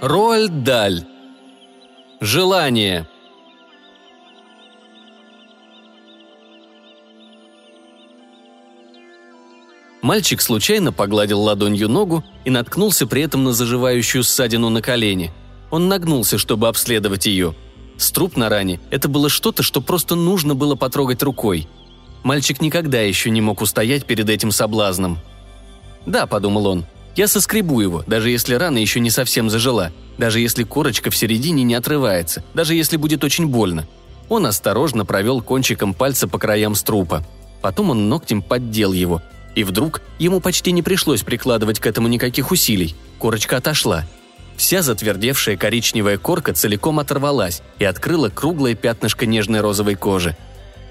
Роальд Даль. Желание. Мальчик случайно погладил ладонью ногу и наткнулся при этом на заживающую ссадину на колене. Он нагнулся, чтобы обследовать ее. Струп на ране – это было что-то, что просто нужно было потрогать рукой. Мальчик никогда еще не мог устоять перед этим соблазном. «Да», – подумал он, – «я соскребу его, даже если рана еще не совсем зажила, даже если корочка в середине не отрывается, даже если будет очень больно». Он осторожно провел кончиком пальца по краям струпа. Потом он ногтем поддел его – и вдруг ему почти не пришлось прикладывать к этому никаких усилий. Корочка отошла. Вся затвердевшая коричневая корка целиком оторвалась и открыла круглое пятнышко нежной розовой кожи.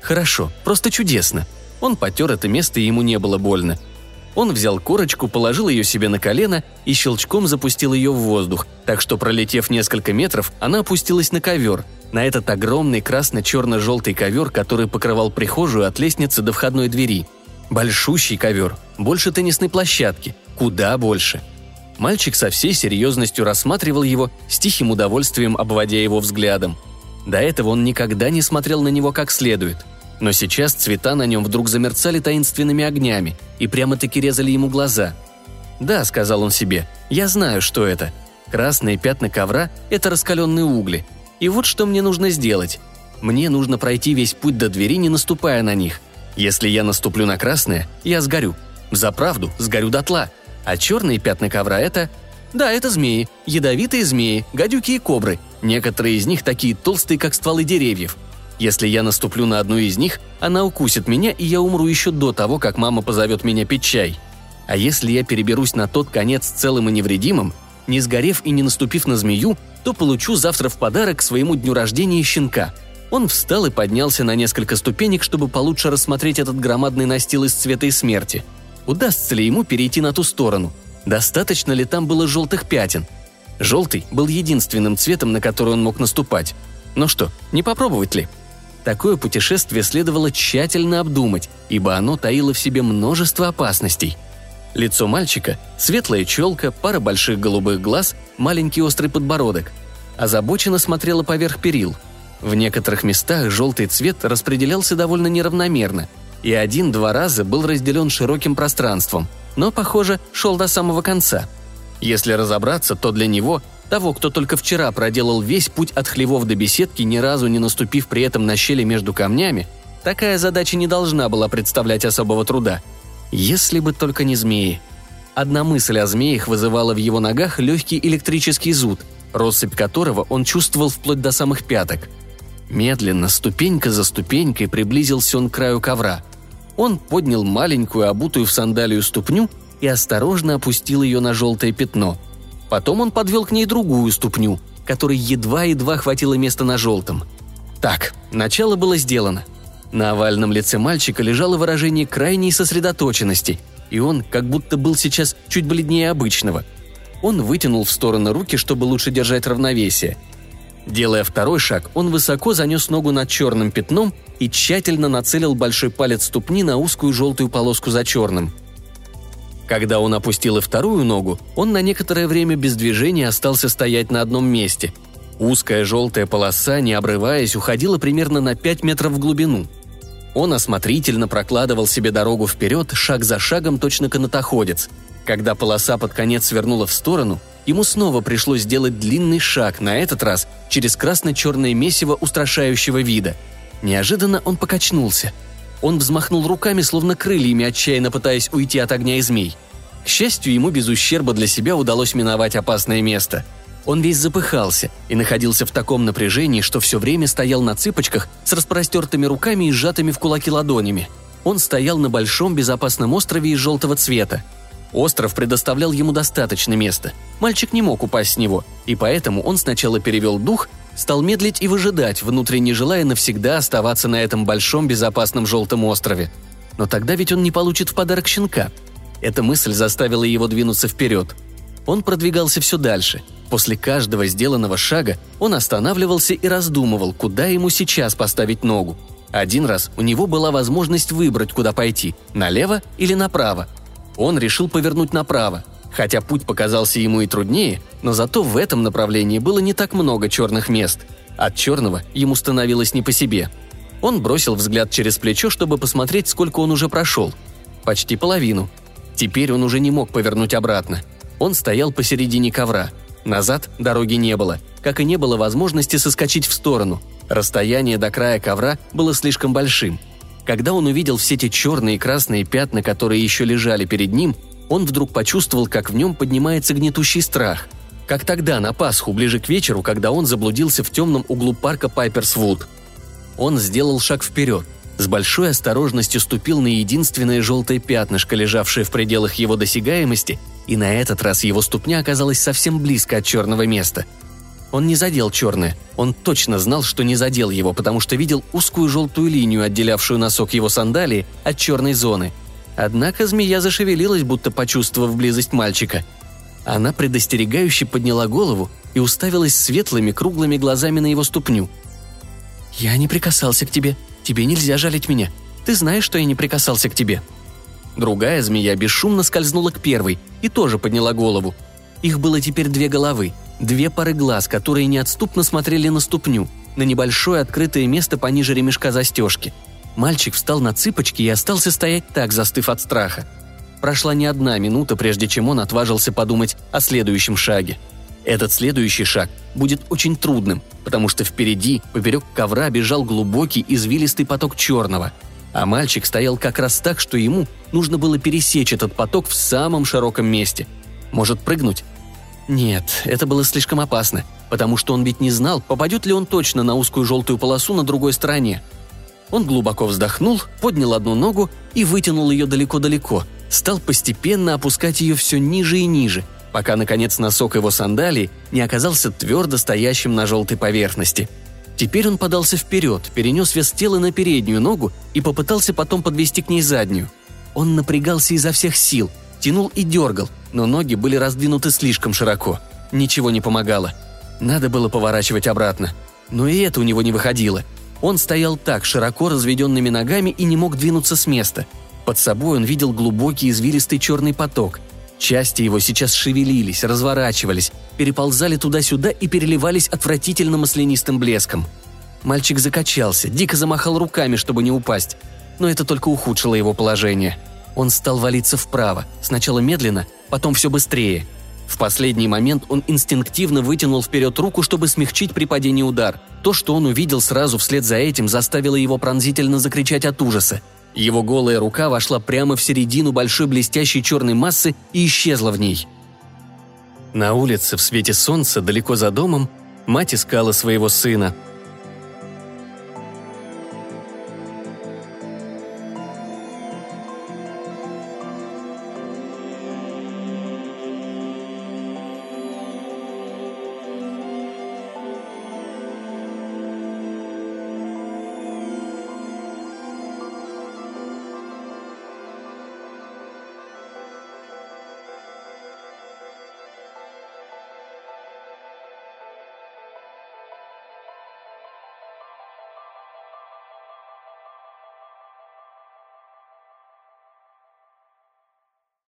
Хорошо, просто чудесно. Он потер это место, и ему не было больно. Он взял корочку, положил ее себе на колено и щелчком запустил ее в воздух, так что, пролетев несколько метров, она опустилась на ковер, на этот огромный красно-черно-желтый ковер, который покрывал прихожую от лестницы до входной двери – Большущий ковер, больше теннисной площадки, куда больше. Мальчик со всей серьезностью рассматривал его, с тихим удовольствием обводя его взглядом. До этого он никогда не смотрел на него как следует. Но сейчас цвета на нем вдруг замерцали таинственными огнями и прямо-таки резали ему глаза. «Да», — сказал он себе, — «я знаю, что это. Красные пятна ковра — это раскаленные угли. И вот что мне нужно сделать. Мне нужно пройти весь путь до двери, не наступая на них. Если я наступлю на красное, я сгорю. За правду сгорю дотла. А черные пятна ковра – это... Да, это змеи. Ядовитые змеи, гадюки и кобры. Некоторые из них такие толстые, как стволы деревьев. Если я наступлю на одну из них, она укусит меня, и я умру еще до того, как мама позовет меня пить чай. А если я переберусь на тот конец целым и невредимым, не сгорев и не наступив на змею, то получу завтра в подарок своему дню рождения щенка – он встал и поднялся на несколько ступенек, чтобы получше рассмотреть этот громадный настил из цвета и смерти. Удастся ли ему перейти на ту сторону? Достаточно ли там было желтых пятен? Желтый был единственным цветом, на который он мог наступать. Ну что, не попробовать ли? Такое путешествие следовало тщательно обдумать, ибо оно таило в себе множество опасностей. Лицо мальчика, светлая челка, пара больших голубых глаз, маленький острый подбородок. Озабоченно смотрела поверх перил – в некоторых местах желтый цвет распределялся довольно неравномерно, и один-два раза был разделен широким пространством, но, похоже, шел до самого конца. Если разобраться, то для него, того, кто только вчера проделал весь путь от хлевов до беседки, ни разу не наступив при этом на щели между камнями, такая задача не должна была представлять особого труда. Если бы только не змеи. Одна мысль о змеях вызывала в его ногах легкий электрический зуд, россыпь которого он чувствовал вплоть до самых пяток – Медленно, ступенька за ступенькой, приблизился он к краю ковра. Он поднял маленькую, обутую в сандалию ступню и осторожно опустил ее на желтое пятно. Потом он подвел к ней другую ступню, которой едва-едва хватило места на желтом. Так, начало было сделано. На овальном лице мальчика лежало выражение крайней сосредоточенности, и он как будто был сейчас чуть бледнее обычного. Он вытянул в стороны руки, чтобы лучше держать равновесие – Делая второй шаг, он высоко занес ногу над черным пятном и тщательно нацелил большой палец ступни на узкую желтую полоску за черным. Когда он опустил и вторую ногу, он на некоторое время без движения остался стоять на одном месте. Узкая желтая полоса, не обрываясь, уходила примерно на 5 метров в глубину. Он осмотрительно прокладывал себе дорогу вперед, шаг за шагом, точно канатоходец. Когда полоса под конец свернула в сторону, ему снова пришлось сделать длинный шаг, на этот раз через красно-черное месиво устрашающего вида. Неожиданно он покачнулся. Он взмахнул руками, словно крыльями, отчаянно пытаясь уйти от огня и змей. К счастью, ему без ущерба для себя удалось миновать опасное место. Он весь запыхался и находился в таком напряжении, что все время стоял на цыпочках с распростертыми руками и сжатыми в кулаки ладонями. Он стоял на большом безопасном острове из желтого цвета – Остров предоставлял ему достаточно места. Мальчик не мог упасть с него, и поэтому он сначала перевел дух, стал медлить и выжидать, внутренне желая навсегда оставаться на этом большом безопасном желтом острове. Но тогда ведь он не получит в подарок щенка. Эта мысль заставила его двинуться вперед. Он продвигался все дальше. После каждого сделанного шага он останавливался и раздумывал, куда ему сейчас поставить ногу. Один раз у него была возможность выбрать, куда пойти – налево или направо – он решил повернуть направо. Хотя путь показался ему и труднее, но зато в этом направлении было не так много черных мест. От черного ему становилось не по себе. Он бросил взгляд через плечо, чтобы посмотреть, сколько он уже прошел. Почти половину. Теперь он уже не мог повернуть обратно. Он стоял посередине ковра. Назад дороги не было, как и не было возможности соскочить в сторону. Расстояние до края ковра было слишком большим. Когда он увидел все те черные и красные пятна, которые еще лежали перед ним, он вдруг почувствовал, как в нем поднимается гнетущий страх. Как тогда, на Пасху, ближе к вечеру, когда он заблудился в темном углу парка Пайперсвуд. Он сделал шаг вперед, с большой осторожностью ступил на единственное желтое пятнышко, лежавшее в пределах его досягаемости, и на этот раз его ступня оказалась совсем близко от черного места. Он не задел черное, он точно знал, что не задел его, потому что видел узкую желтую линию, отделявшую носок его сандалии от черной зоны – Однако змея зашевелилась, будто почувствовав близость мальчика. Она предостерегающе подняла голову и уставилась светлыми круглыми глазами на его ступню. «Я не прикасался к тебе. Тебе нельзя жалить меня. Ты знаешь, что я не прикасался к тебе». Другая змея бесшумно скользнула к первой и тоже подняла голову. Их было теперь две головы, две пары глаз, которые неотступно смотрели на ступню, на небольшое открытое место пониже ремешка застежки – Мальчик встал на цыпочки и остался стоять так, застыв от страха. Прошла не одна минута, прежде чем он отважился подумать о следующем шаге. Этот следующий шаг будет очень трудным, потому что впереди, поперек ковра, бежал глубокий извилистый поток черного. А мальчик стоял как раз так, что ему нужно было пересечь этот поток в самом широком месте. Может прыгнуть? Нет, это было слишком опасно, потому что он ведь не знал, попадет ли он точно на узкую желтую полосу на другой стороне – он глубоко вздохнул, поднял одну ногу и вытянул ее далеко-далеко, стал постепенно опускать ее все ниже и ниже, пока, наконец, носок его сандалии не оказался твердо стоящим на желтой поверхности. Теперь он подался вперед, перенес вес тела на переднюю ногу и попытался потом подвести к ней заднюю. Он напрягался изо всех сил, тянул и дергал, но ноги были раздвинуты слишком широко. Ничего не помогало. Надо было поворачивать обратно. Но и это у него не выходило – он стоял так, широко разведенными ногами и не мог двинуться с места. Под собой он видел глубокий извилистый черный поток. Части его сейчас шевелились, разворачивались, переползали туда-сюда и переливались отвратительно маслянистым блеском. Мальчик закачался, дико замахал руками, чтобы не упасть. Но это только ухудшило его положение. Он стал валиться вправо, сначала медленно, потом все быстрее – в последний момент он инстинктивно вытянул вперед руку, чтобы смягчить при падении удар. То, что он увидел сразу вслед за этим, заставило его пронзительно закричать от ужаса. Его голая рука вошла прямо в середину большой блестящей черной массы и исчезла в ней. На улице в свете солнца, далеко за домом, мать искала своего сына –